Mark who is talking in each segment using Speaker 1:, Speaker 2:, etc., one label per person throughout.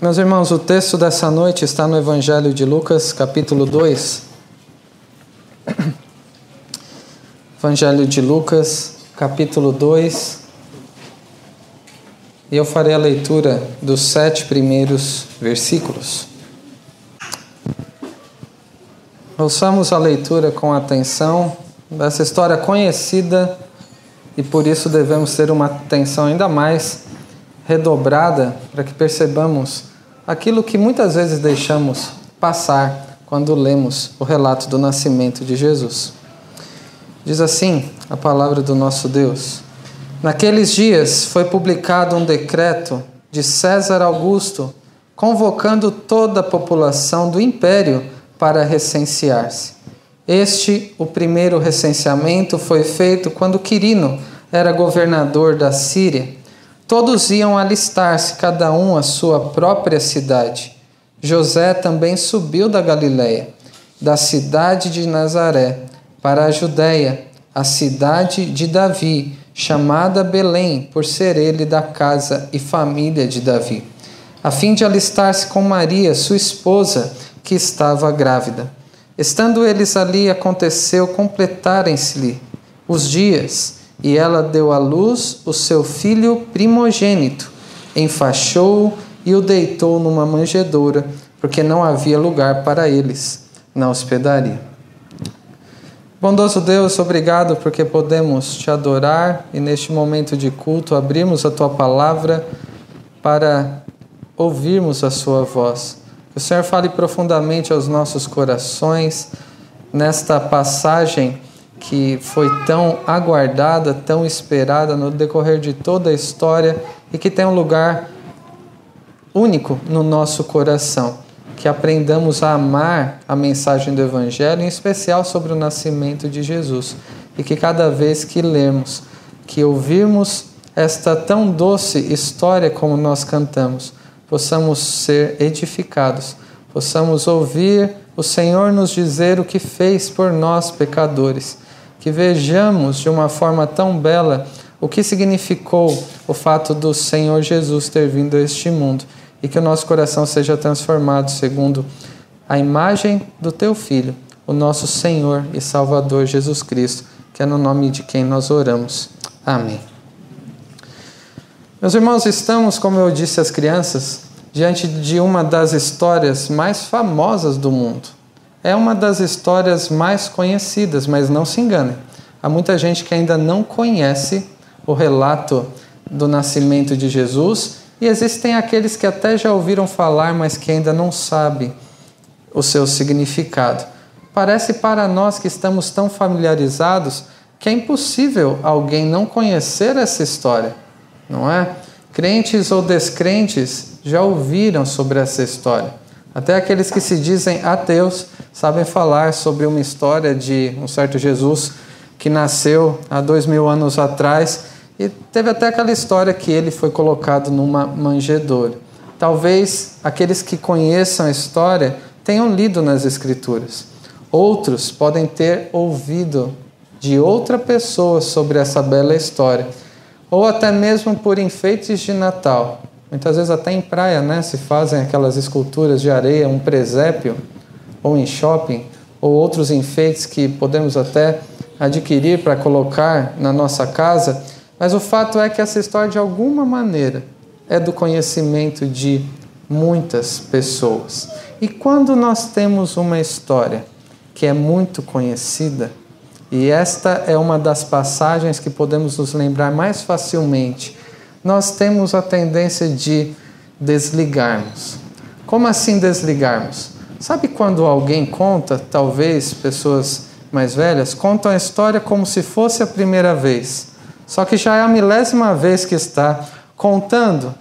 Speaker 1: Meus irmãos, o texto dessa noite está no Evangelho de Lucas, capítulo 2. Evangelho de Lucas, capítulo 2. E eu farei a leitura dos sete primeiros versículos. Ouçamos a leitura com atenção dessa história conhecida e por isso devemos ter uma atenção ainda mais redobrada para que percebamos aquilo que muitas vezes deixamos passar quando lemos o relato do nascimento de Jesus. Diz assim a palavra do nosso Deus: Naqueles dias foi publicado um decreto de César Augusto convocando toda a população do império para recensear-se. Este, o primeiro recenseamento, foi feito quando Quirino era governador da Síria Todos iam alistar-se, cada um à sua própria cidade. José também subiu da Galiléia, da cidade de Nazaré, para a Judéia, a cidade de Davi, chamada Belém, por ser ele da casa e família de Davi, a fim de alistar-se com Maria, sua esposa, que estava grávida. Estando eles ali, aconteceu completarem-se-lhe os dias e ela deu à luz o seu filho primogênito, enfaixou-o e o deitou numa manjedoura, porque não havia lugar para eles na hospedaria. Bondoso Deus, obrigado porque podemos te adorar e neste momento de culto abrirmos a tua palavra para ouvirmos a sua voz. Que o Senhor fale profundamente aos nossos corações nesta passagem que foi tão aguardada, tão esperada no decorrer de toda a história e que tem um lugar único no nosso coração. Que aprendamos a amar a mensagem do Evangelho, em especial sobre o nascimento de Jesus. E que cada vez que lermos, que ouvirmos esta tão doce história como nós cantamos, possamos ser edificados, possamos ouvir o Senhor nos dizer o que fez por nós, pecadores que vejamos de uma forma tão bela o que significou o fato do Senhor Jesus ter vindo a este mundo e que o nosso coração seja transformado segundo a imagem do teu Filho, o nosso Senhor e Salvador Jesus Cristo, que é no nome de quem nós oramos. Amém. Meus irmãos, estamos, como eu disse às crianças, diante de uma das histórias mais famosas do mundo é uma das histórias mais conhecidas, mas não se engane. Há muita gente que ainda não conhece o relato do nascimento de Jesus e existem aqueles que até já ouviram falar, mas que ainda não sabem o seu significado. Parece para nós que estamos tão familiarizados que é impossível alguém não conhecer essa história, não é? Crentes ou descrentes já ouviram sobre essa história. Até aqueles que se dizem ateus sabem falar sobre uma história de um certo Jesus que nasceu há dois mil anos atrás e teve até aquela história que ele foi colocado numa manjedoura. Talvez aqueles que conheçam a história tenham lido nas Escrituras. Outros podem ter ouvido de outra pessoa sobre essa bela história, ou até mesmo por enfeites de Natal. Muitas vezes até em praia, né, se fazem aquelas esculturas de areia, um presépio, ou em shopping, ou outros enfeites que podemos até adquirir para colocar na nossa casa, mas o fato é que essa história de alguma maneira é do conhecimento de muitas pessoas. E quando nós temos uma história que é muito conhecida, e esta é uma das passagens que podemos nos lembrar mais facilmente nós temos a tendência de desligarmos. Como assim desligarmos? Sabe quando alguém conta, talvez pessoas mais velhas, contam a história como se fosse a primeira vez, só que já é a milésima vez que está contando.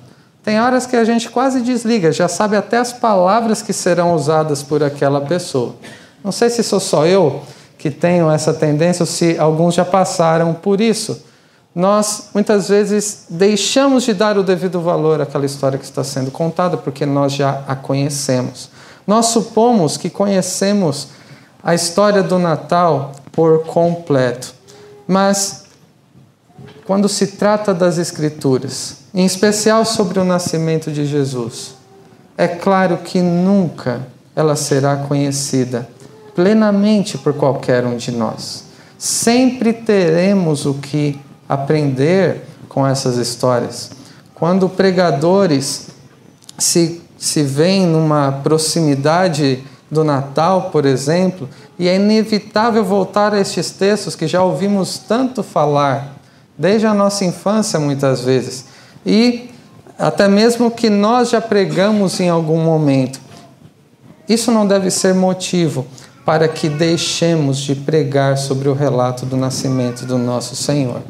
Speaker 1: Tem horas que a gente quase desliga, já sabe até as palavras que serão usadas por aquela pessoa. Não sei se sou só eu que tenho essa tendência ou se alguns já passaram por isso nós muitas vezes deixamos de dar o devido valor àquela história que está sendo contada porque nós já a conhecemos. Nós supomos que conhecemos a história do Natal por completo, mas quando se trata das Escrituras, em especial sobre o nascimento de Jesus, é claro que nunca ela será conhecida plenamente por qualquer um de nós. Sempre teremos o que aprender com essas histórias. Quando pregadores se, se veem numa proximidade do Natal, por exemplo, e é inevitável voltar a estes textos que já ouvimos tanto falar, desde a nossa infância muitas vezes, e até mesmo que nós já pregamos em algum momento. Isso não deve ser motivo para que deixemos de pregar sobre o relato do nascimento do nosso Senhor.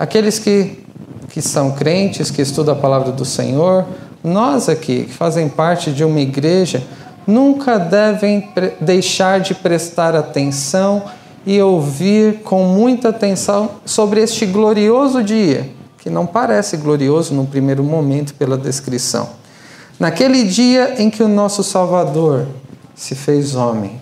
Speaker 1: Aqueles que, que são crentes, que estudam a palavra do Senhor, nós aqui, que fazem parte de uma igreja, nunca devem deixar de prestar atenção e ouvir com muita atenção sobre este glorioso dia, que não parece glorioso no primeiro momento pela descrição. Naquele dia em que o nosso Salvador se fez homem.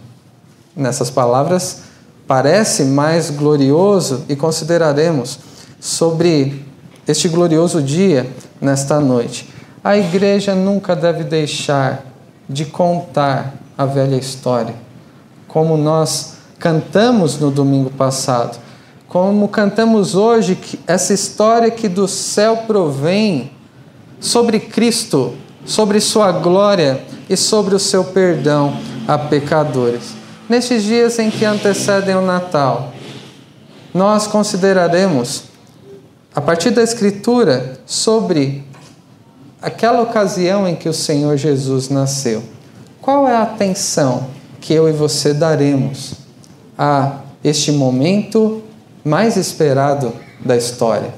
Speaker 1: Nessas palavras, parece mais glorioso e consideraremos sobre este glorioso dia nesta noite. A igreja nunca deve deixar de contar a velha história, como nós cantamos no domingo passado, como cantamos hoje que essa história que do céu provém sobre Cristo, sobre sua glória e sobre o seu perdão a pecadores. Nestes dias em que antecedem o Natal, nós consideraremos a partir da Escritura sobre aquela ocasião em que o Senhor Jesus nasceu. Qual é a atenção que eu e você daremos a este momento mais esperado da história?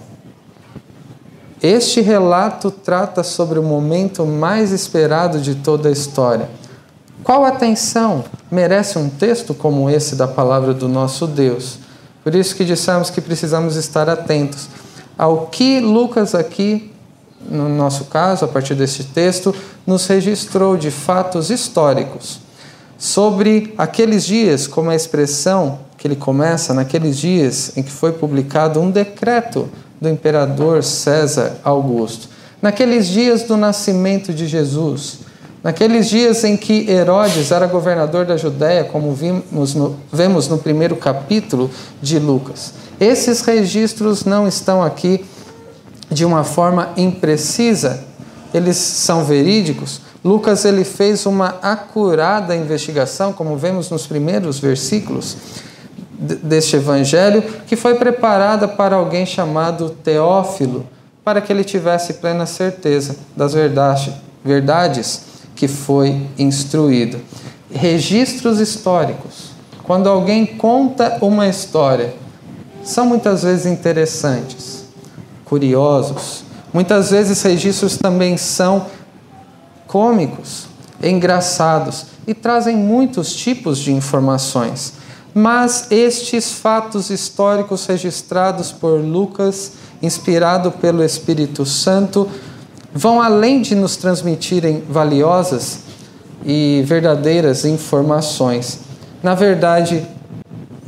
Speaker 1: Este relato trata sobre o momento mais esperado de toda a história. Qual atenção merece um texto como esse da palavra do nosso Deus? Por isso que dissemos que precisamos estar atentos ao que Lucas aqui, no nosso caso, a partir deste texto, nos registrou de fatos históricos sobre aqueles dias, como a expressão que ele começa, naqueles dias em que foi publicado um decreto do imperador César Augusto, naqueles dias do nascimento de Jesus, naqueles dias em que Herodes era governador da Judéia, como vimos no, vemos no primeiro capítulo de Lucas. Esses registros não estão aqui de uma forma imprecisa, eles são verídicos. Lucas ele fez uma acurada investigação, como vemos nos primeiros versículos deste evangelho, que foi preparada para alguém chamado Teófilo, para que ele tivesse plena certeza das verdade, verdades que foi instruído. Registros históricos. Quando alguém conta uma história, são muitas vezes interessantes, curiosos. Muitas vezes registros também são cômicos, engraçados e trazem muitos tipos de informações. Mas estes fatos históricos registrados por Lucas, inspirado pelo Espírito Santo, vão além de nos transmitirem valiosas e verdadeiras informações. Na verdade,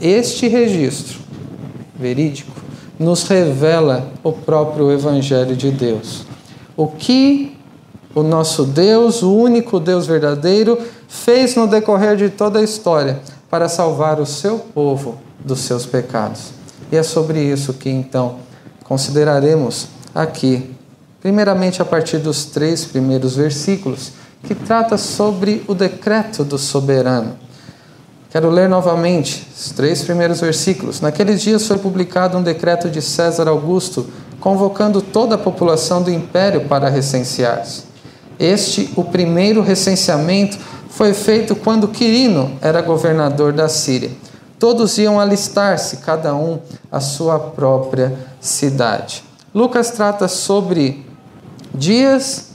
Speaker 1: este registro verídico, nos revela o próprio Evangelho de Deus. O que o nosso Deus, o único Deus verdadeiro, fez no decorrer de toda a história para salvar o seu povo dos seus pecados. E é sobre isso que então consideraremos aqui, primeiramente a partir dos três primeiros versículos, que trata sobre o decreto do soberano. Quero ler novamente os três primeiros versículos. Naqueles dias foi publicado um decreto de César Augusto, convocando toda a população do império para recensear-se. Este, o primeiro recenseamento, foi feito quando Quirino era governador da Síria. Todos iam alistar-se, cada um à sua própria cidade. Lucas trata sobre dias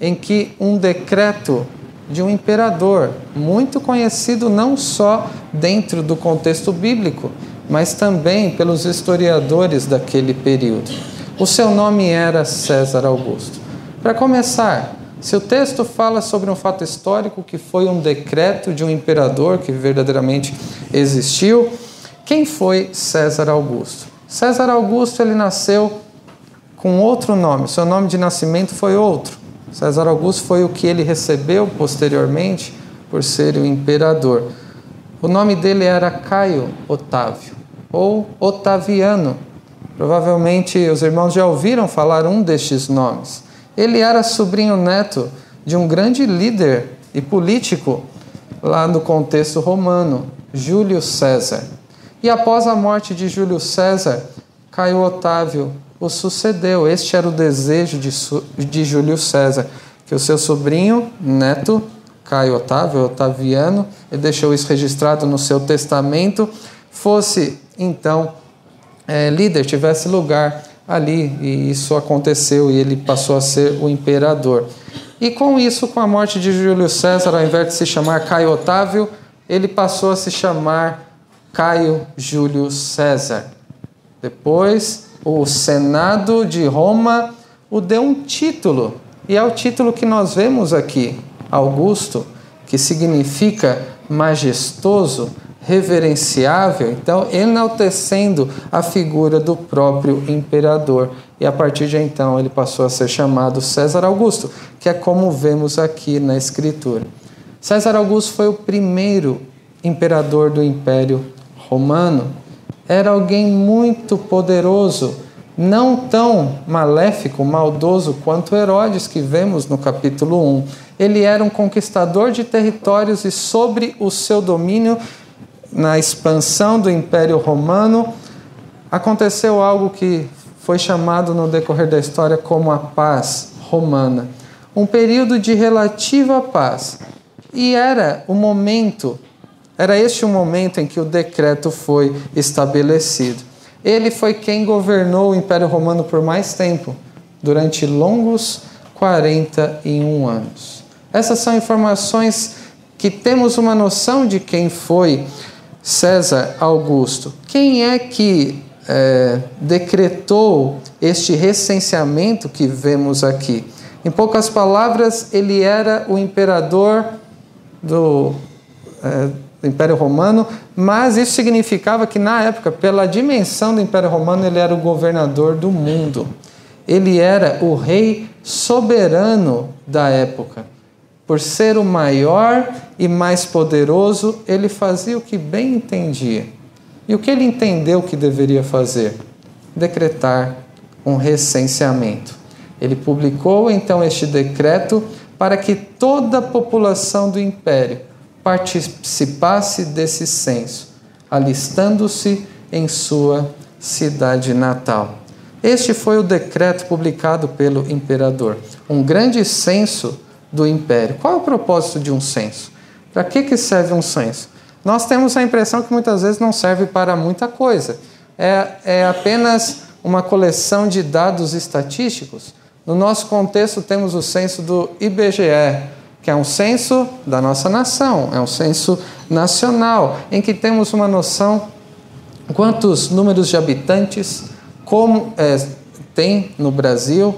Speaker 1: em que um decreto de um imperador, muito conhecido não só dentro do contexto bíblico, mas também pelos historiadores daquele período. O seu nome era César Augusto. Para começar, se o texto fala sobre um fato histórico que foi um decreto de um imperador que verdadeiramente existiu, quem foi César Augusto? César Augusto ele nasceu com outro nome, seu nome de nascimento foi outro César Augusto foi o que ele recebeu posteriormente por ser o imperador. O nome dele era Caio Otávio ou Otaviano. Provavelmente os irmãos já ouviram falar um destes nomes. Ele era sobrinho neto de um grande líder e político lá no contexto romano, Júlio César. E após a morte de Júlio César, Caio Otávio o sucedeu. Este era o desejo de, de Júlio César, que o seu sobrinho, neto, Caio Otávio, Otaviano, ele deixou isso registrado no seu testamento, fosse então é, líder, tivesse lugar ali, e isso aconteceu, e ele passou a ser o imperador. E com isso, com a morte de Júlio César, ao invés de se chamar Caio Otávio, ele passou a se chamar Caio Júlio César. Depois, o Senado de Roma o deu um título, e é o título que nós vemos aqui, Augusto, que significa majestoso, reverenciável, então enaltecendo a figura do próprio imperador. E a partir de então ele passou a ser chamado César Augusto, que é como vemos aqui na Escritura. César Augusto foi o primeiro imperador do Império Romano. Era alguém muito poderoso, não tão maléfico, maldoso quanto Herodes, que vemos no capítulo 1. Ele era um conquistador de territórios e, sobre o seu domínio, na expansão do Império Romano, aconteceu algo que foi chamado no decorrer da história como a paz romana. Um período de relativa paz. E era o momento, era este o momento em que o decreto foi estabelecido. Ele foi quem governou o Império Romano por mais tempo, durante longos 41 anos. Essas são informações que temos uma noção de quem foi César Augusto. Quem é que é, decretou este recenseamento que vemos aqui? Em poucas palavras, ele era o imperador do, é, do Império Romano, mas isso significava que, na época, pela dimensão do Império Romano, ele era o governador do mundo. Ele era o rei soberano da época. Por ser o maior e mais poderoso, ele fazia o que bem entendia. E o que ele entendeu que deveria fazer? Decretar um recenseamento. Ele publicou então este decreto para que toda a população do império participasse desse censo, alistando-se em sua cidade natal. Este foi o decreto publicado pelo imperador, um grande censo do império. Qual é o propósito de um censo? Para que, que serve um censo? Nós temos a impressão que muitas vezes não serve para muita coisa. É, é apenas uma coleção de dados estatísticos. No nosso contexto, temos o censo do IBGE, que é um censo da nossa nação, é um censo nacional, em que temos uma noção quantos números de habitantes como é, tem no Brasil,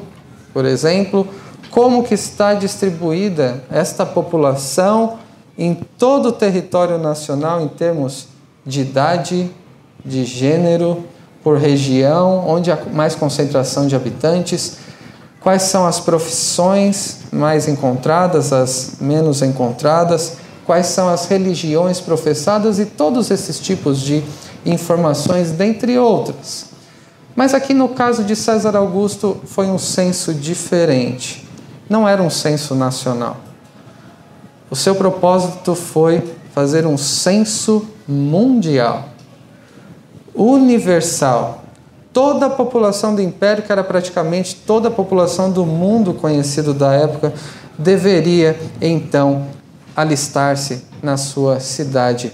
Speaker 1: por exemplo, como que está distribuída esta população em todo o território nacional em termos de idade, de gênero, por região, onde há mais concentração de habitantes, quais são as profissões mais encontradas, as menos encontradas, quais são as religiões professadas e todos esses tipos de informações, dentre outras. Mas aqui no caso de César Augusto foi um censo diferente não era um censo nacional. O seu propósito foi fazer um censo mundial, universal. Toda a população do império, que era praticamente toda a população do mundo conhecido da época, deveria então alistar-se na sua cidade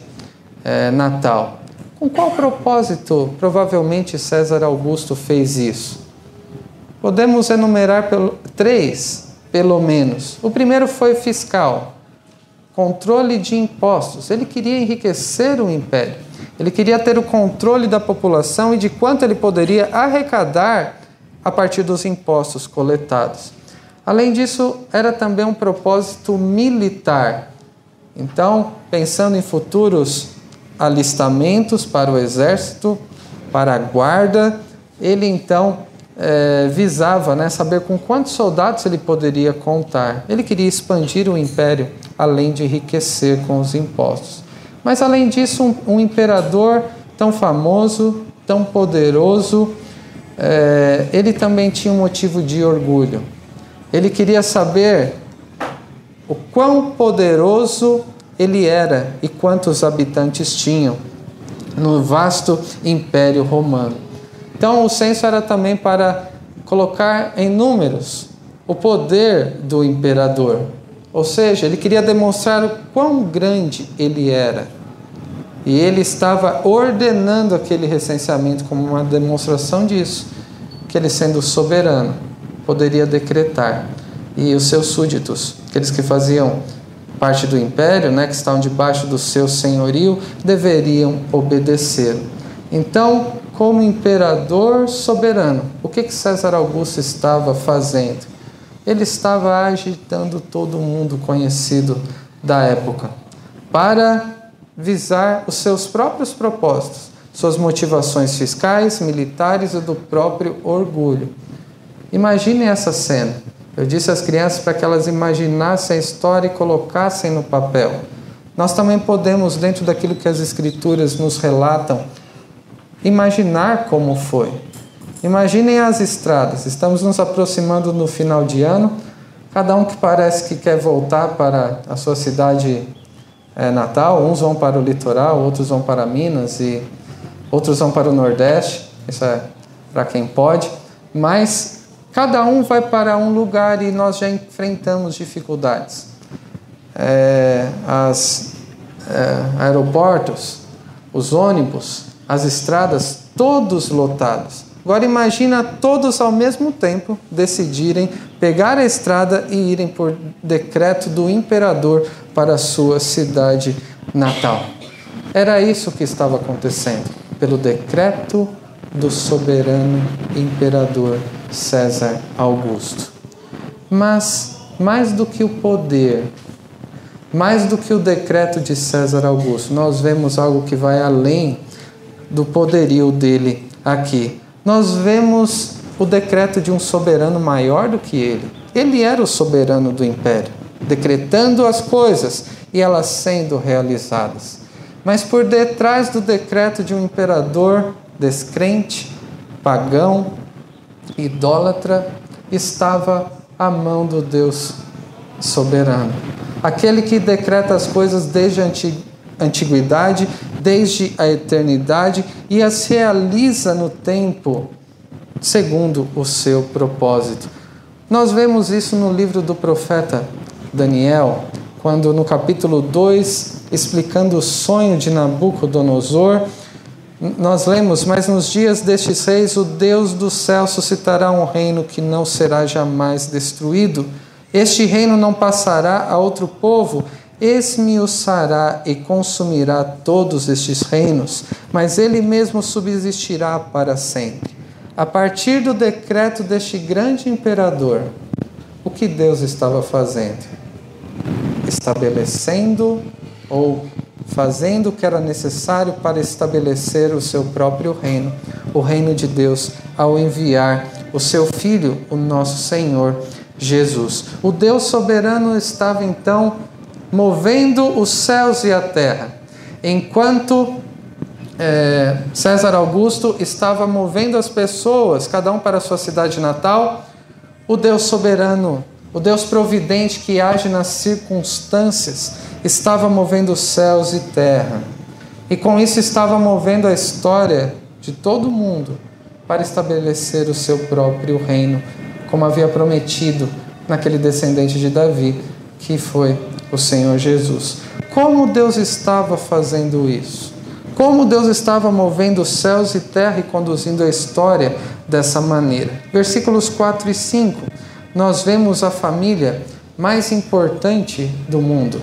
Speaker 1: é, natal. Com qual propósito provavelmente César Augusto fez isso? Podemos enumerar pelo, três pelo menos. O primeiro foi fiscal, controle de impostos. Ele queria enriquecer o império. Ele queria ter o controle da população e de quanto ele poderia arrecadar a partir dos impostos coletados. Além disso, era também um propósito militar. Então, pensando em futuros alistamentos para o exército, para a guarda, ele então é, visava né, saber com quantos soldados ele poderia contar. Ele queria expandir o império, além de enriquecer com os impostos. Mas, além disso, um, um imperador tão famoso, tão poderoso, é, ele também tinha um motivo de orgulho. Ele queria saber o quão poderoso ele era e quantos habitantes tinham no vasto império romano. Então, o censo era também para colocar em números o poder do imperador. Ou seja, ele queria demonstrar o quão grande ele era. E ele estava ordenando aquele recenseamento como uma demonstração disso, que ele, sendo soberano, poderia decretar. E os seus súditos, aqueles que faziam parte do império, né, que estavam debaixo do seu senhorio, deveriam obedecer. Então, como imperador soberano, o que, que César Augusto estava fazendo? Ele estava agitando todo mundo conhecido da época para visar os seus próprios propósitos, suas motivações fiscais, militares e do próprio orgulho. Imagine essa cena. Eu disse às crianças para que elas imaginassem a história e colocassem no papel. Nós também podemos, dentro daquilo que as Escrituras nos relatam, imaginar como foi. Imaginem as estradas. Estamos nos aproximando no final de ano. Cada um que parece que quer voltar para a sua cidade é, natal. Uns vão para o litoral, outros vão para Minas e outros vão para o Nordeste. Isso é para quem pode. Mas Cada um vai para um lugar e nós já enfrentamos dificuldades. É, as é, aeroportos, os ônibus, as estradas, todos lotados. Agora imagina todos ao mesmo tempo decidirem pegar a estrada e irem por decreto do imperador para a sua cidade natal. Era isso que estava acontecendo, pelo decreto do soberano imperador César Augusto. Mas, mais do que o poder, mais do que o decreto de César Augusto, nós vemos algo que vai além do poderio dele aqui. Nós vemos o decreto de um soberano maior do que ele. Ele era o soberano do império, decretando as coisas e elas sendo realizadas. Mas por detrás do decreto de um imperador descrente, pagão, idólatra, estava a mão do Deus soberano. Aquele que decreta as coisas desde a antiguidade, desde a eternidade e as realiza no tempo segundo o seu propósito. Nós vemos isso no livro do profeta Daniel, quando no capítulo 2, explicando o sonho de Nabucodonosor, nós lemos, mas nos dias destes reis o Deus do céu suscitará um reino que não será jamais destruído. Este reino não passará a outro povo, esmiuçará e consumirá todos estes reinos, mas ele mesmo subsistirá para sempre. A partir do decreto deste grande imperador, o que Deus estava fazendo? Estabelecendo ou fazendo o que era necessário para estabelecer o seu próprio reino, o reino de Deus, ao enviar o seu Filho, o nosso Senhor Jesus. O Deus soberano estava então movendo os céus e a terra, enquanto é, César Augusto estava movendo as pessoas, cada um para a sua cidade natal, o Deus soberano, o Deus providente que age nas circunstâncias, estava movendo céus e terra. E com isso estava movendo a história de todo mundo para estabelecer o seu próprio reino, como havia prometido naquele descendente de Davi, que foi o Senhor Jesus. Como Deus estava fazendo isso? Como Deus estava movendo céus e terra e conduzindo a história dessa maneira? Versículos 4 e 5, nós vemos a família mais importante do mundo,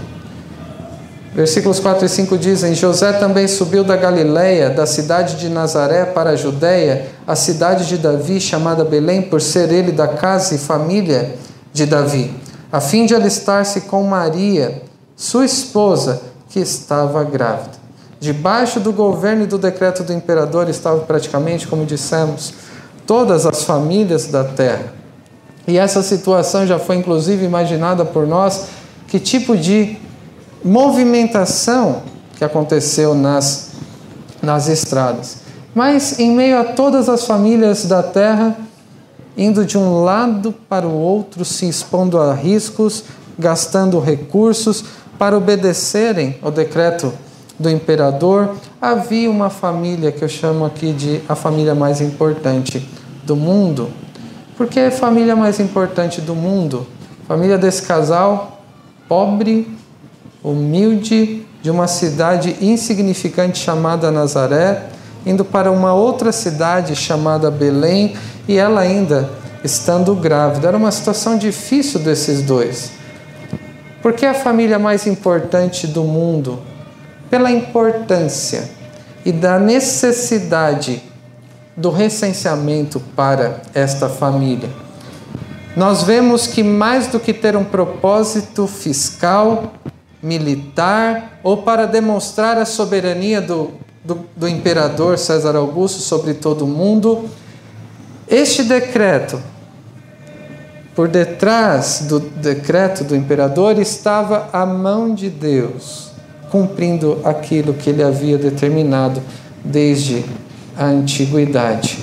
Speaker 1: Versículos 4 e 5 dizem: José também subiu da Galiléia, da cidade de Nazaré para a Judéia, a cidade de Davi, chamada Belém, por ser ele da casa e família de Davi, a fim de alistar-se com Maria, sua esposa, que estava grávida. Debaixo do governo e do decreto do imperador estava praticamente, como dissemos, todas as famílias da terra. E essa situação já foi inclusive imaginada por nós, que tipo de movimentação que aconteceu nas, nas estradas. Mas em meio a todas as famílias da terra, indo de um lado para o outro, se expondo a riscos, gastando recursos para obedecerem ao decreto do imperador, havia uma família que eu chamo aqui de a família mais importante do mundo. Por que a família mais importante do mundo? Família desse casal pobre, humilde, de uma cidade insignificante chamada Nazaré, indo para uma outra cidade chamada Belém, e ela ainda estando grávida. Era uma situação difícil desses dois. Por que a família mais importante do mundo? Pela importância e da necessidade do recenseamento para esta família. Nós vemos que mais do que ter um propósito fiscal, militar ou para demonstrar a soberania do, do, do imperador César Augusto sobre todo o mundo, este decreto por detrás do decreto do imperador estava a mão de Deus, cumprindo aquilo que ele havia determinado desde a antiguidade.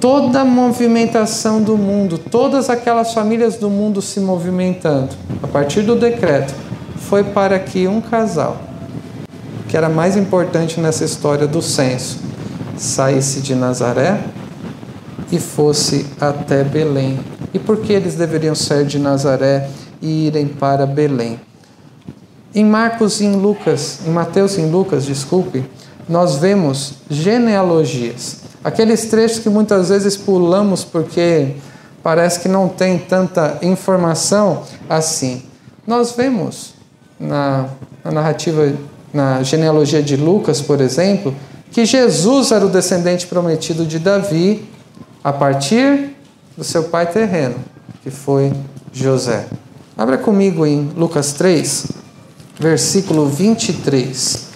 Speaker 1: Toda a movimentação do mundo, todas aquelas famílias do mundo se movimentando, a partir do decreto, foi para que um casal, que era mais importante nessa história do censo, saísse de Nazaré e fosse até Belém. E por que eles deveriam sair de Nazaré e irem para Belém? Em Marcos e em Lucas, em Mateus e em Lucas, desculpe, nós vemos genealogias. Aqueles trechos que muitas vezes pulamos porque parece que não tem tanta informação assim. Nós vemos na, na narrativa, na genealogia de Lucas, por exemplo, que Jesus era o descendente prometido de Davi a partir do seu pai terreno, que foi José. Abra comigo em Lucas 3, versículo 23,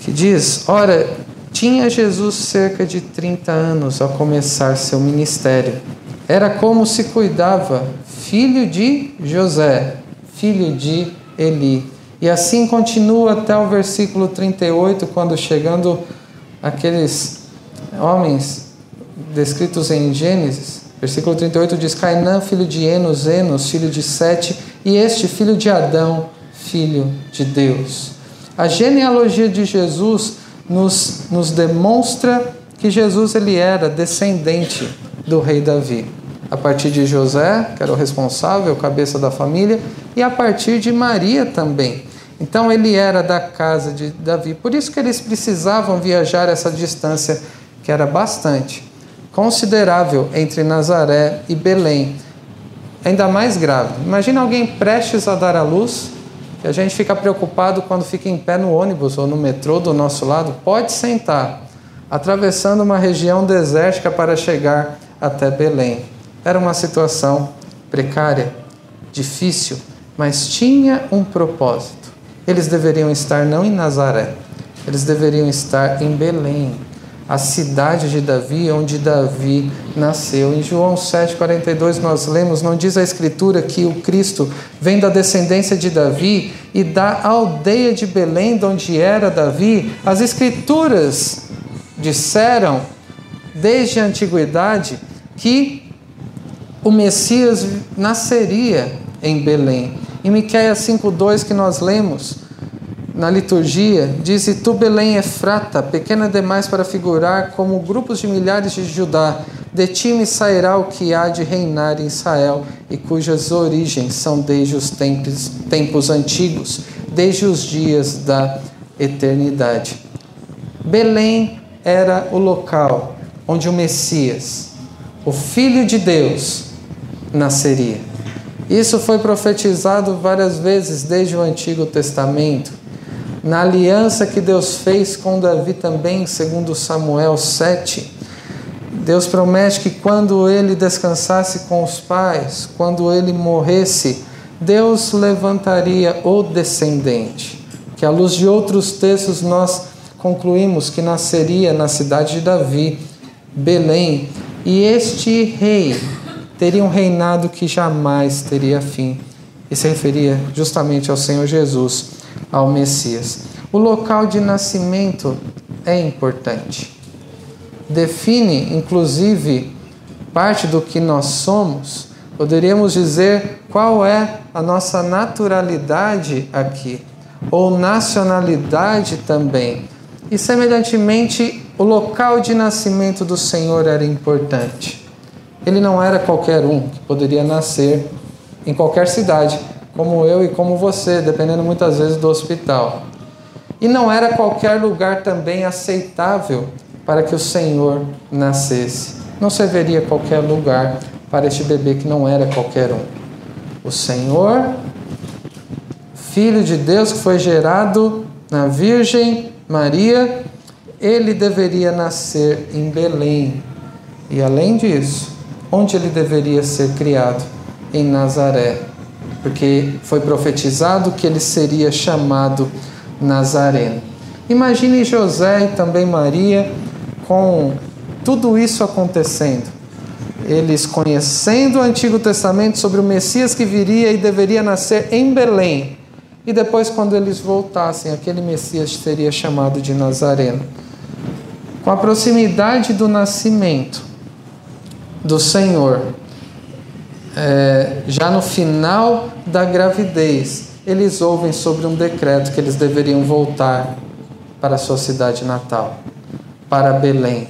Speaker 1: que diz: Ora, tinha Jesus cerca de 30 anos ao começar seu ministério. Era como se cuidava, filho de José, filho de Eli. E assim continua até o versículo 38, quando chegando aqueles homens descritos em Gênesis, versículo 38 diz: Cainã, filho de Enos, Enos, filho de Sete, e este, filho de Adão, filho de Deus. A genealogia de Jesus nos, nos demonstra que Jesus ele era descendente do rei Davi. A partir de José, que era o responsável, cabeça da família, e a partir de Maria também. Então ele era da casa de Davi. Por isso que eles precisavam viajar essa distância, que era bastante considerável entre Nazaré e Belém, ainda mais grave. Imagina alguém prestes a dar à luz, que a gente fica preocupado quando fica em pé no ônibus ou no metrô do nosso lado, pode sentar, atravessando uma região desértica para chegar até Belém. Era uma situação precária, difícil, mas tinha um propósito. Eles deveriam estar não em Nazaré, eles deveriam estar em Belém, a cidade de Davi, onde Davi nasceu. Em João 7,42 nós lemos, não diz a Escritura que o Cristo vem da descendência de Davi e da aldeia de Belém, de onde era Davi. As Escrituras disseram, desde a antiguidade, que o Messias nasceria em Belém. Em Miqueias 5,2 que nós lemos, na liturgia, diz: E tu, Belém Efrata, pequena demais para figurar como grupos de milhares de Judá, de ti me sairá o que há de reinar em Israel, e cujas origens são desde os tempos, tempos antigos, desde os dias da eternidade. Belém era o local onde o Messias, o Filho de Deus, nasceria. Isso foi profetizado várias vezes desde o Antigo Testamento na aliança que Deus fez com Davi também, segundo Samuel 7. Deus promete que quando ele descansasse com os pais, quando ele morresse, Deus levantaria o descendente, que à luz de outros textos nós concluímos que nasceria na cidade de Davi, Belém, e este rei teria um reinado que jamais teria fim. E se referia justamente ao Senhor Jesus, ao Messias. O local de nascimento é importante. Define, inclusive, parte do que nós somos. Poderíamos dizer qual é a nossa naturalidade aqui, ou nacionalidade também. E, semelhantemente, o local de nascimento do Senhor era importante. Ele não era qualquer um que poderia nascer em qualquer cidade, como eu e como você, dependendo muitas vezes do hospital. E não era qualquer lugar também aceitável para que o Senhor nascesse. Não serviria qualquer lugar para este bebê que não era qualquer um. O Senhor, Filho de Deus que foi gerado na Virgem Maria, ele deveria nascer em Belém. E além disso, onde ele deveria ser criado? Em Nazaré porque foi profetizado que ele seria chamado Nazareno. Imagine José e também Maria com tudo isso acontecendo. Eles conhecendo o Antigo Testamento sobre o Messias que viria e deveria nascer em Belém. E depois, quando eles voltassem, aquele Messias seria chamado de Nazareno. Com a proximidade do nascimento do Senhor, é, já no final da gravidez, eles ouvem sobre um decreto que eles deveriam voltar para a sua cidade natal, para Belém.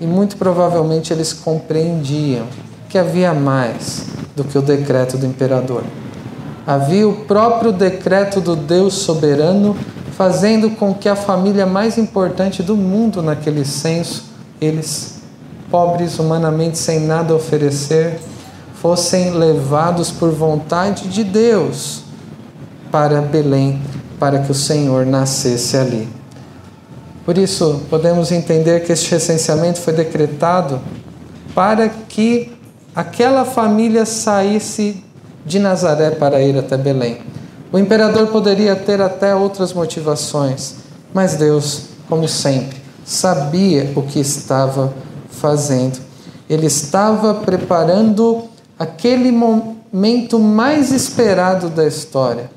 Speaker 1: E muito provavelmente eles compreendiam que havia mais do que o decreto do imperador. Havia o próprio decreto do Deus soberano fazendo com que a família mais importante do mundo naquele censo, eles, pobres humanamente sem nada a oferecer, fossem levados por vontade de Deus para Belém, para que o Senhor nascesse ali. Por isso, podemos entender que este recenseamento foi decretado para que aquela família saísse de Nazaré para ir até Belém. O imperador poderia ter até outras motivações, mas Deus, como sempre, sabia o que estava fazendo. Ele estava preparando aquele momento mais esperado da história.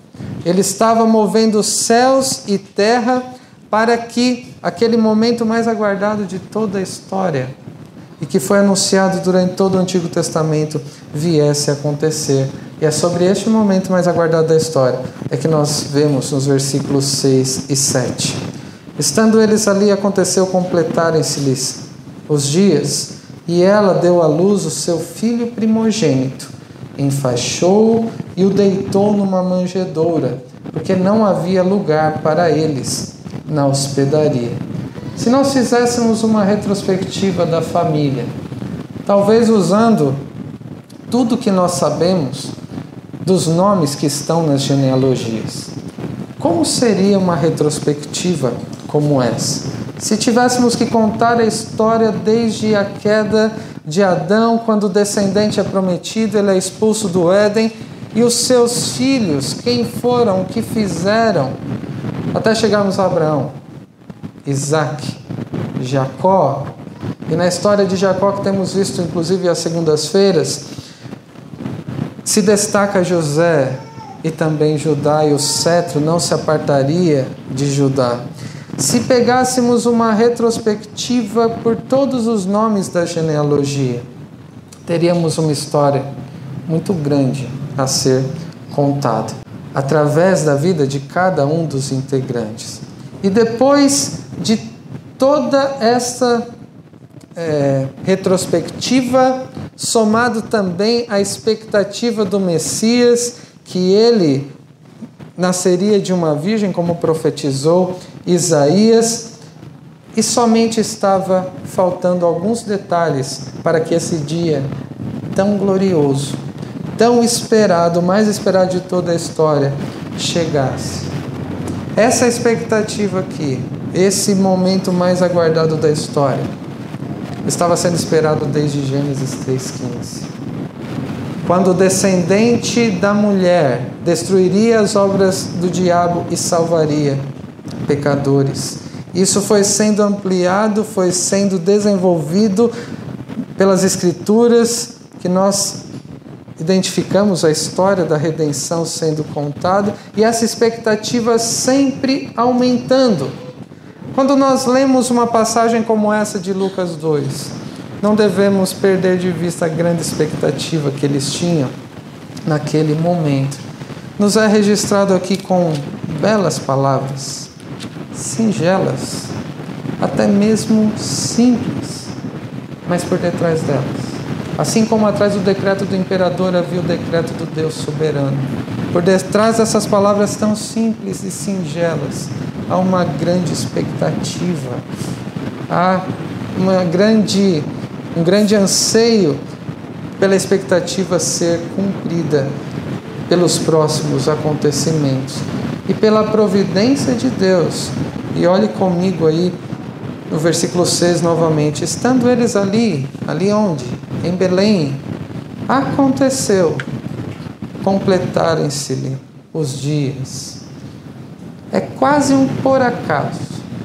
Speaker 1: Ele estava movendo céus e terra para que aquele momento mais aguardado de toda a história e que foi anunciado durante todo o Antigo Testamento viesse a acontecer. E é sobre este momento mais aguardado da história é que nós vemos nos versículos 6 e 7. Estando eles ali, aconteceu completarem-se-lhes os dias e ela deu à luz o seu filho primogênito, enfaixou-o e o deitou numa manjedoura, porque não havia lugar para eles na hospedaria. Se nós fizéssemos uma retrospectiva da família, talvez usando tudo que nós sabemos dos nomes que estão nas genealogias, como seria uma retrospectiva como essa? Se tivéssemos que contar a história desde a queda de Adão, quando o descendente é prometido, ele é expulso do Éden, e os seus filhos, quem foram, o que fizeram, até chegarmos a Abraão, Isaac, Jacó, e na história de Jacó, que temos visto inclusive às segundas-feiras, se destaca José e também Judá, e o cetro não se apartaria de Judá. Se pegássemos uma retrospectiva por todos os nomes da genealogia, teríamos uma história muito grande a ser contada através da vida de cada um dos integrantes. E depois de toda essa é, retrospectiva, somado também à expectativa do Messias, que ele nasceria de uma virgem, como profetizou Isaías, e somente estava faltando alguns detalhes para que esse dia tão glorioso, tão esperado, mais esperado de toda a história, chegasse. Essa expectativa aqui, esse momento mais aguardado da história, estava sendo esperado desde Gênesis 3,15 quando o descendente da mulher destruiria as obras do diabo e salvaria pecadores. Isso foi sendo ampliado, foi sendo desenvolvido pelas Escrituras, que nós identificamos a história da redenção sendo contada e essa expectativa sempre aumentando. Quando nós lemos uma passagem como essa de Lucas 2, não devemos perder de vista a grande expectativa que eles tinham naquele momento. Nos é registrado aqui com belas palavras, singelas, até mesmo simples, mas por detrás delas Assim como atrás do decreto do imperador havia o decreto do Deus soberano. Por detrás dessas palavras tão simples e singelas, há uma grande expectativa, há uma grande, um grande anseio pela expectativa ser cumprida pelos próximos acontecimentos e pela providência de Deus. E olhe comigo aí no versículo 6 novamente: estando eles ali, ali onde? em Belém, aconteceu completarem-se-lhe os dias. É quase um por acaso,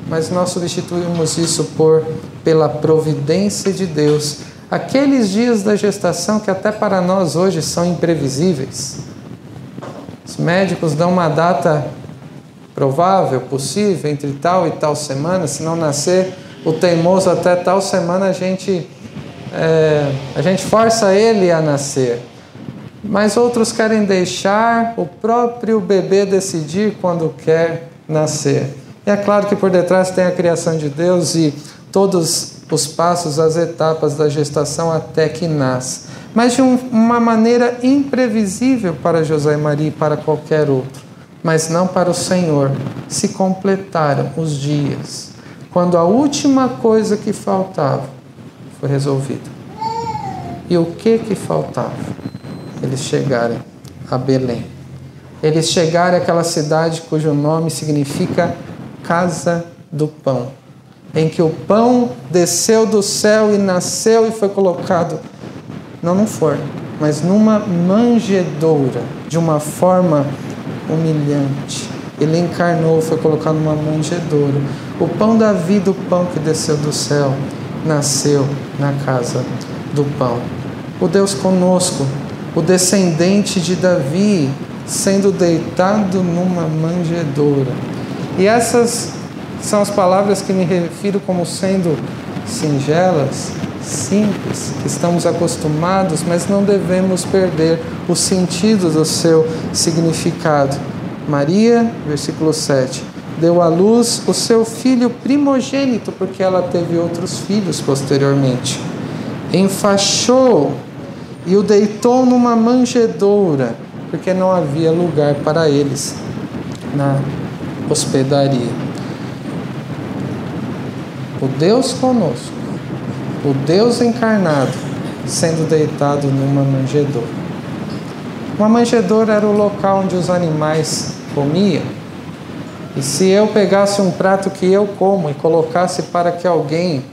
Speaker 1: mas nós substituímos isso por pela providência de Deus. Aqueles dias da gestação que até para nós hoje são imprevisíveis. Os médicos dão uma data provável, possível, entre tal e tal semana, se não nascer o teimoso até tal semana, a gente é, a gente força ele a nascer, mas outros querem deixar o próprio bebê decidir quando quer nascer. E é claro que por detrás tem a criação de Deus e todos os passos, as etapas da gestação até que nasce. Mas de um, uma maneira imprevisível para José e Maria e para qualquer outro, mas não para o Senhor. Se completaram os dias, quando a última coisa que faltava foi resolvido. E o que que faltava? Eles chegarem a Belém. Eles chegarem àquela cidade cujo nome significa Casa do Pão, em que o pão desceu do céu e nasceu e foi colocado não num forno, mas numa manjedoura, de uma forma humilhante. Ele encarnou, foi colocado numa manjedoura. O pão da vida, o pão que desceu do céu, nasceu na casa do pão. O Deus conosco, o descendente de Davi, sendo deitado numa manjedoura. E essas são as palavras que me refiro como sendo singelas, simples, que estamos acostumados, mas não devemos perder o sentido do seu significado. Maria, versículo 7, deu à luz o seu filho primogênito, porque ela teve outros filhos posteriormente. Enfaixou e o deitou numa manjedoura, porque não havia lugar para eles na hospedaria. O Deus conosco, o Deus encarnado, sendo deitado numa manjedoura. Uma manjedoura era o local onde os animais comiam e se eu pegasse um prato que eu como e colocasse para que alguém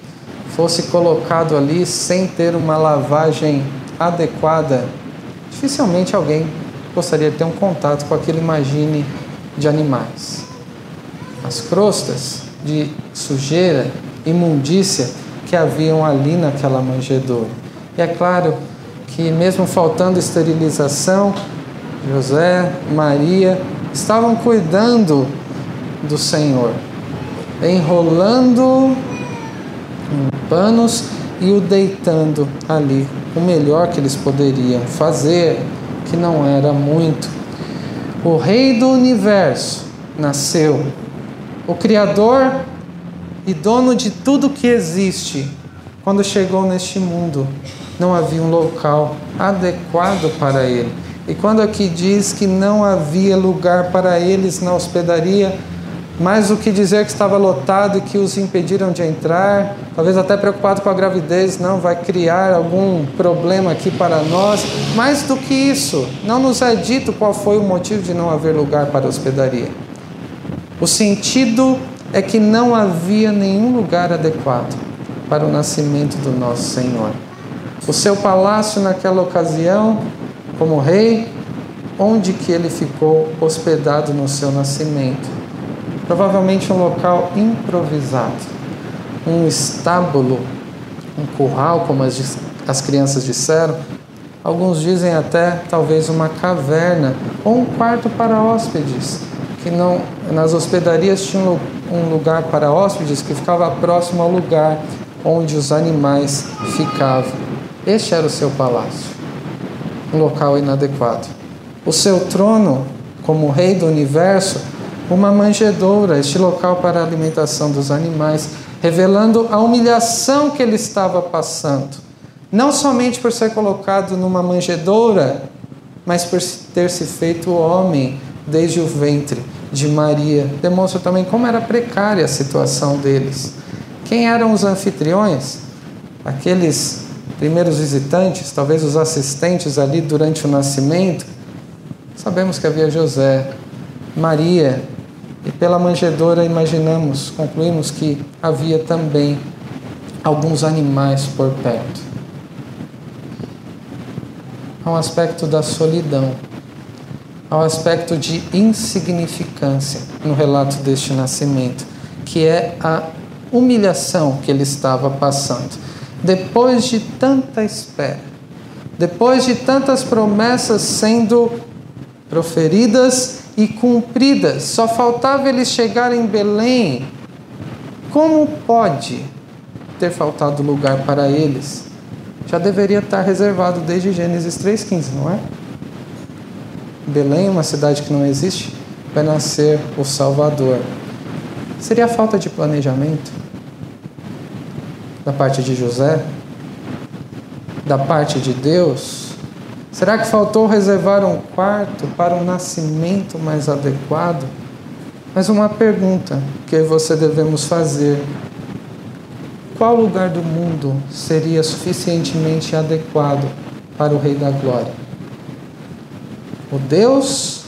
Speaker 1: fosse colocado ali sem ter uma lavagem adequada, dificilmente alguém gostaria de ter um contato com aquele imagine de animais. As crostas de sujeira, imundícia que haviam ali naquela manjedoura. E é claro que, mesmo faltando esterilização, José, Maria estavam cuidando do Senhor, enrolando em panos e o deitando ali, o melhor que eles poderiam fazer, que não era muito. O Rei do universo nasceu, o Criador e dono de tudo que existe, quando chegou neste mundo, não havia um local adequado para ele. E quando aqui diz que não havia lugar para eles na hospedaria, mais do que dizer que estava lotado e que os impediram de entrar, talvez até preocupado com a gravidez, não vai criar algum problema aqui para nós. Mais do que isso, não nos é dito qual foi o motivo de não haver lugar para a hospedaria. O sentido é que não havia nenhum lugar adequado para o nascimento do nosso Senhor. O seu palácio naquela ocasião, como rei, onde que ele ficou hospedado no seu nascimento provavelmente um local improvisado, um estábulo, um curral, como as, as crianças disseram. Alguns dizem até talvez uma caverna ou um quarto para hóspedes, que não nas hospedarias tinha um lugar para hóspedes que ficava próximo ao lugar onde os animais ficavam. Este era o seu palácio, um local inadequado. O seu trono, como rei do universo, uma manjedoura, este local para a alimentação dos animais, revelando a humilhação que ele estava passando. Não somente por ser colocado numa manjedoura, mas por ter se feito homem desde o ventre de Maria. Demonstra também como era precária a situação deles. Quem eram os anfitriões? Aqueles primeiros visitantes, talvez os assistentes ali durante o nascimento. Sabemos que havia José, Maria, e pela manjedoura imaginamos, concluímos que havia também alguns animais por perto. Há um aspecto da solidão, um aspecto de insignificância no relato deste nascimento, que é a humilhação que ele estava passando. Depois de tanta espera, depois de tantas promessas sendo proferidas e cumpridas, só faltava ele chegar em Belém. Como pode ter faltado lugar para eles? Já deveria estar reservado desde Gênesis 3,15, não é? Belém, uma cidade que não existe, vai nascer o Salvador. Seria falta de planejamento da parte de José? Da parte de Deus? Será que faltou reservar um quarto para um nascimento mais adequado? Mas uma pergunta que você devemos fazer: qual lugar do mundo seria suficientemente adequado para o Rei da Glória? O Deus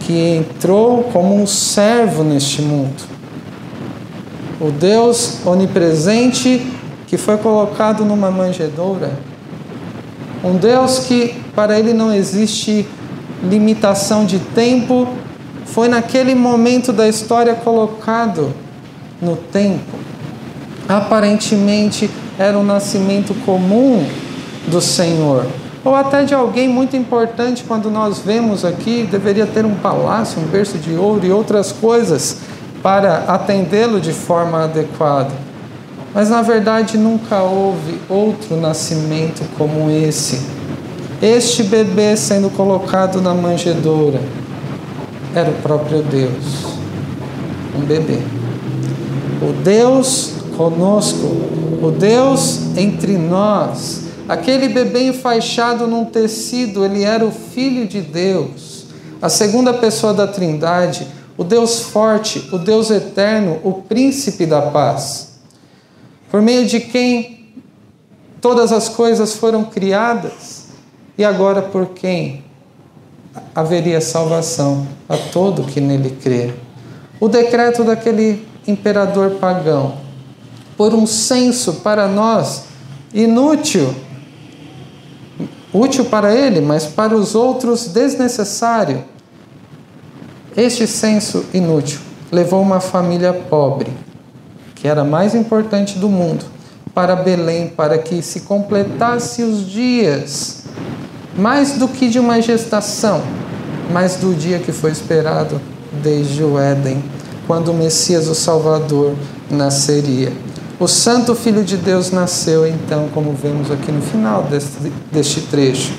Speaker 1: que entrou como um servo neste mundo. O Deus onipresente que foi colocado numa manjedoura. Um Deus que para ele não existe limitação de tempo, foi naquele momento da história colocado no tempo. Aparentemente era um nascimento comum do Senhor ou até de alguém muito importante quando nós vemos aqui, deveria ter um palácio, um berço de ouro e outras coisas para atendê-lo de forma adequada. Mas na verdade nunca houve outro nascimento como esse. Este bebê sendo colocado na manjedoura era o próprio Deus, um bebê. O Deus conosco, o Deus entre nós Aquele bebê enfaixado num tecido, ele era o Filho de Deus, a segunda pessoa da Trindade, o Deus forte, o Deus eterno, o príncipe da paz, por meio de quem todas as coisas foram criadas? E agora por quem haveria salvação a todo que nele crê. O decreto daquele imperador pagão, por um senso para nós inútil, útil para ele, mas para os outros desnecessário. Este senso inútil levou uma família pobre, que era a mais importante do mundo, para Belém, para que se completasse os dias, mais do que de uma gestação, mas do dia que foi esperado desde o Éden, quando o Messias, o Salvador, nasceria. O Santo Filho de Deus nasceu então, como vemos aqui no final deste, deste trecho.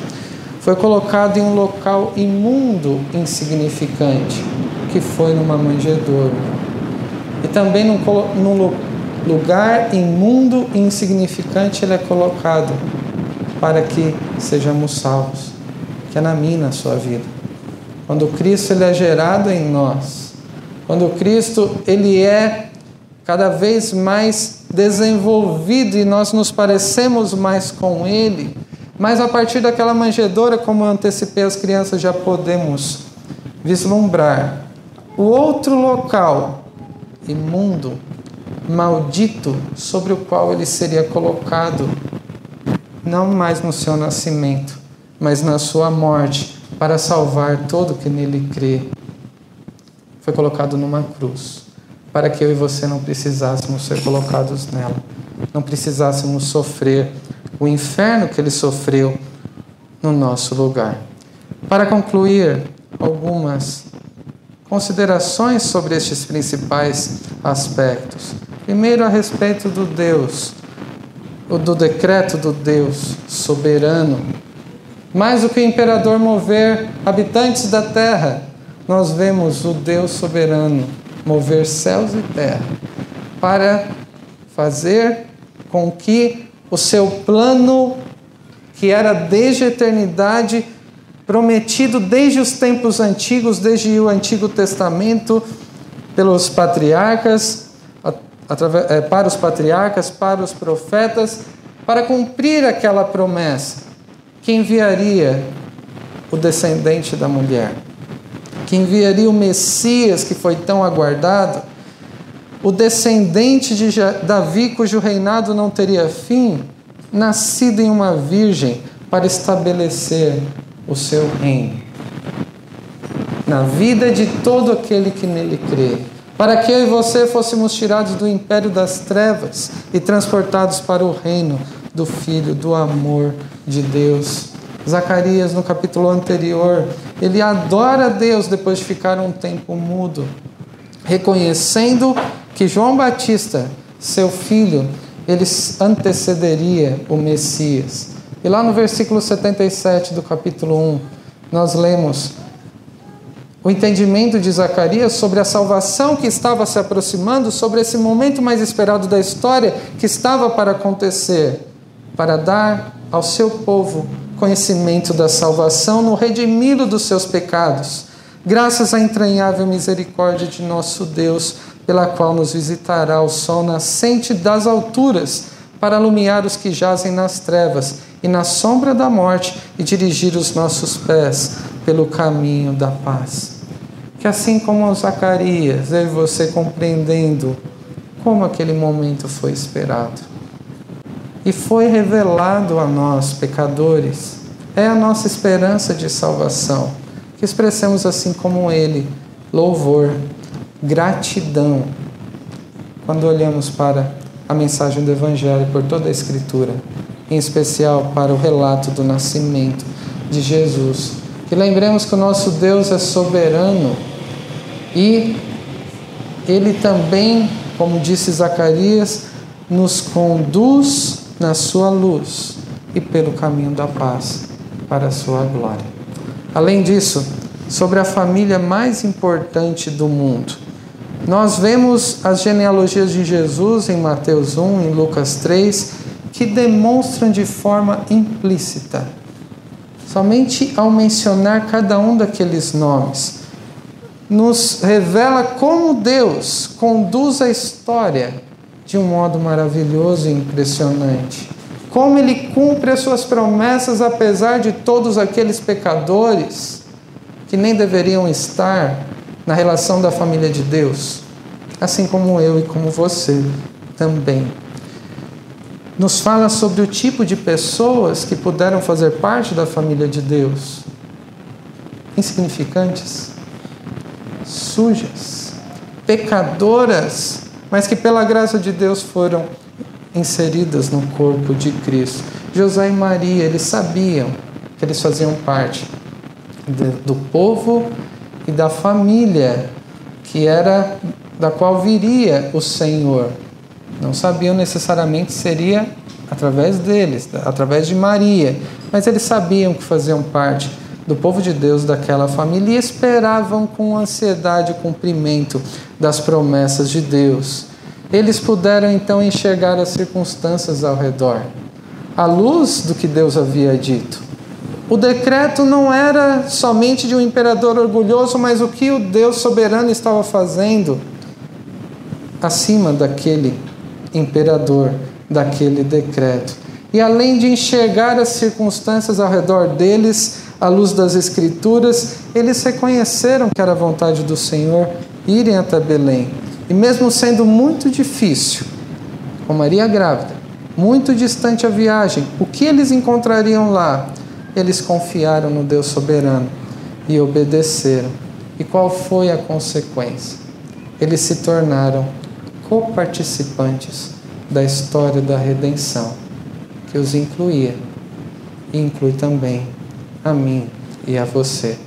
Speaker 1: Foi colocado em um local imundo, insignificante, que foi numa manjedoura. E também num, num lugar imundo e insignificante ele é colocado para que sejamos salvos, que é na minha na sua vida. Quando Cristo ele é gerado em nós, quando Cristo ele é cada vez mais desenvolvido e nós nos parecemos mais com Ele, mas a partir daquela manjedoura, como eu antecipei as crianças, já podemos vislumbrar o outro local imundo, maldito, sobre o qual ele seria colocado, não mais no seu nascimento, mas na sua morte, para salvar todo que nele crê. foi colocado numa cruz, para que eu e você não precisássemos ser colocados nela, não precisássemos sofrer o inferno que ele sofreu no nosso lugar. Para concluir, algumas considerações sobre estes principais aspectos. Primeiro, a respeito do Deus, do decreto do Deus soberano. Mais do que o imperador mover habitantes da terra, nós vemos o Deus soberano mover céus e terra para fazer com que o seu plano, que era desde a eternidade, prometido desde os tempos antigos, desde o Antigo Testamento, pelos patriarcas, é, para os patriarcas, para os profetas, para cumprir aquela promessa, que enviaria o descendente da mulher, que enviaria o Messias que foi tão aguardado, o descendente de Davi, cujo reinado não teria fim, nascido em uma virgem para estabelecer o seu reino. Na vida de todo aquele que nele crê, para que eu e você fôssemos tirados do império das trevas e transportados para o reino do Filho, do amor de Deus. Zacarias, no capítulo anterior, ele adora Deus depois de ficar um tempo mudo, reconhecendo que João Batista, seu filho, ele antecederia o Messias. E lá no versículo 77 do capítulo 1, nós lemos o entendimento de Zacarias sobre a salvação que estava se aproximando, sobre esse momento mais esperado da história que estava para acontecer, para dar ao seu povo conhecimento da salvação no redimi-lo dos seus pecados, graças à entranhável misericórdia de nosso Deus, pela qual nos visitará o sol nascente das alturas, para iluminar os que jazem nas trevas e na sombra da morte e dirigir os nossos pés pelo caminho da paz. Que assim como Zacarias, eu e você compreendendo como aquele momento foi esperado e foi revelado a nós, pecadores, é a nossa esperança de salvação. Que expressemos assim como ele, louvor, gratidão, quando olhamos para a mensagem do Evangelho por toda a Escritura em especial para o relato do nascimento de Jesus. Que lembremos que o nosso Deus é soberano e ele também, como disse Zacarias, nos conduz na sua luz e pelo caminho da paz para a sua glória. Além disso, sobre a família mais importante do mundo. Nós vemos as genealogias de Jesus em Mateus 1, em Lucas 3 que demonstram de forma implícita. Somente ao mencionar cada um daqueles nomes, nos revela como Deus conduz a história de um modo maravilhoso e impressionante. Como ele cumpre as suas promessas apesar de todos aqueles pecadores que nem deveriam estar na relação da família de Deus, assim como eu e como você também nos fala sobre o tipo de pessoas que puderam fazer parte da família de Deus. Insignificantes, sujas, pecadoras, mas que pela graça de Deus foram inseridas no corpo de Cristo. José e Maria, eles sabiam que eles faziam parte do povo e da família que era da qual viria o Senhor não sabiam necessariamente seria através deles, através de Maria, mas eles sabiam que faziam parte do povo de Deus daquela família e esperavam com ansiedade o cumprimento das promessas de Deus. Eles puderam então enxergar as circunstâncias ao redor, à luz do que Deus havia dito. O decreto não era somente de um imperador orgulhoso, mas o que o Deus soberano estava fazendo acima daquele imperador daquele decreto. E além de enxergar as circunstâncias ao redor deles, à luz das Escrituras, eles reconheceram que era a vontade do Senhor irem até Belém. E mesmo sendo muito difícil, com Maria grávida, muito distante a viagem, o que eles encontrariam lá? Eles confiaram no Deus soberano e obedeceram. E qual foi a consequência? Eles se tornaram coparticipantes da história da redenção, que os incluía e inclui também a mim e a você.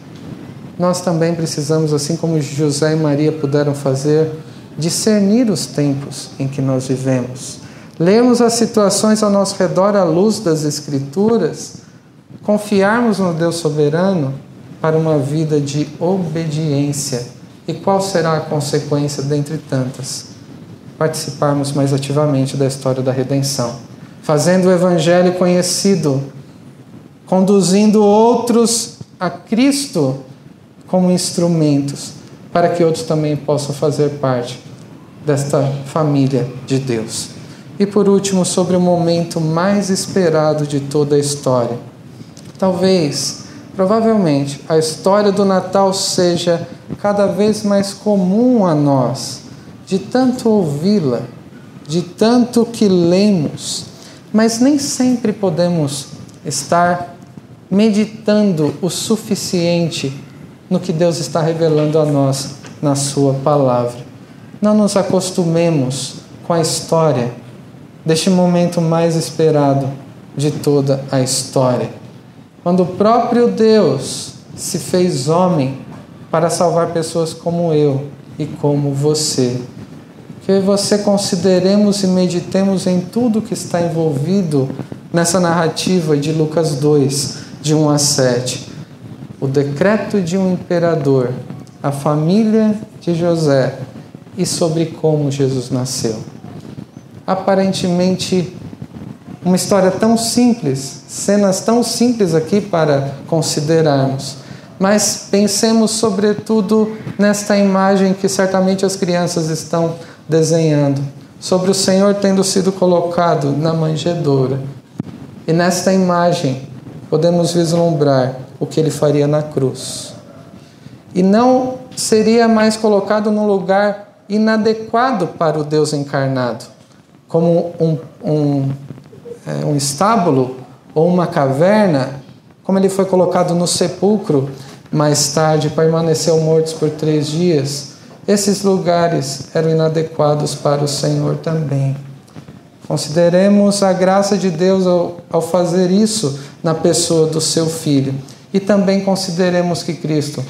Speaker 1: Nós também precisamos, assim como José e Maria puderam fazer, discernir os tempos em que nós vivemos. Lermos as situações ao nosso redor à luz das Escrituras, confiarmos no Deus soberano para uma vida de obediência. E qual será a consequência dentre tantas? Participarmos mais ativamente da história da redenção, fazendo o Evangelho conhecido, conduzindo outros a Cristo como instrumentos para que outros também possam fazer parte desta família de Deus. E por último, sobre o momento mais esperado de toda a história. Talvez, provavelmente, a história do Natal seja cada vez mais comum a nós, de tanto ouvi-la, de tanto que lemos, mas nem sempre podemos estar meditando o suficiente no que Deus está revelando a nós na Sua palavra. Não nos acostumemos com a história deste momento mais esperado de toda a história. Quando o próprio Deus se fez homem para salvar pessoas como eu e como você. Que você consideremos e meditemos em tudo que está envolvido nessa narrativa de Lucas 2, de 1 a 7 o decreto de um imperador, a família de José e sobre como Jesus nasceu. Aparentemente, uma história tão simples, cenas tão simples aqui para considerarmos. Mas pensemos sobretudo nesta imagem que certamente as crianças estão desenhando, sobre o Senhor tendo sido colocado na manjedoura. E nesta imagem podemos vislumbrar o que ele faria na cruz. E não seria mais colocado num lugar inadequado para o Deus encarnado, como um, um, é, um estábulo ou uma caverna, como ele foi colocado no sepulcro mais tarde, permaneceu morto por três dias. Esses lugares eram inadequados para o Senhor também. Consideremos a graça de Deus ao, ao fazer isso na pessoa do seu filho. E também consideremos que Cristo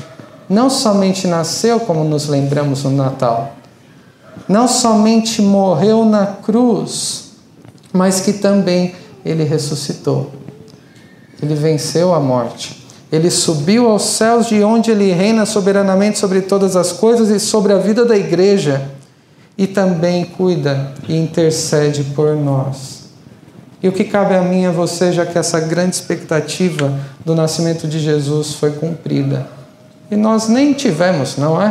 Speaker 1: não somente nasceu, como nos lembramos no Natal, não somente morreu na cruz, mas que também ele ressuscitou. Ele venceu a morte. Ele subiu aos céus, de onde ele reina soberanamente sobre todas as coisas e sobre a vida da igreja, e também cuida e intercede por nós. E o que cabe a mim e a você, já que essa grande expectativa do nascimento de Jesus foi cumprida. E nós nem tivemos, não é?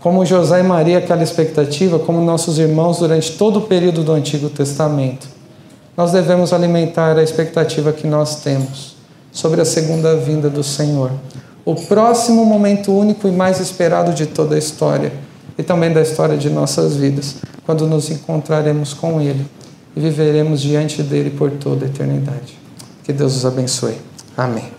Speaker 1: Como José e Maria, aquela expectativa, como nossos irmãos durante todo o período do Antigo Testamento. Nós devemos alimentar a expectativa que nós temos sobre a segunda vinda do Senhor. O próximo momento único e mais esperado de toda a história e também da história de nossas vidas, quando nos encontraremos com Ele e viveremos diante dele por toda a eternidade. Que Deus os abençoe. Amém.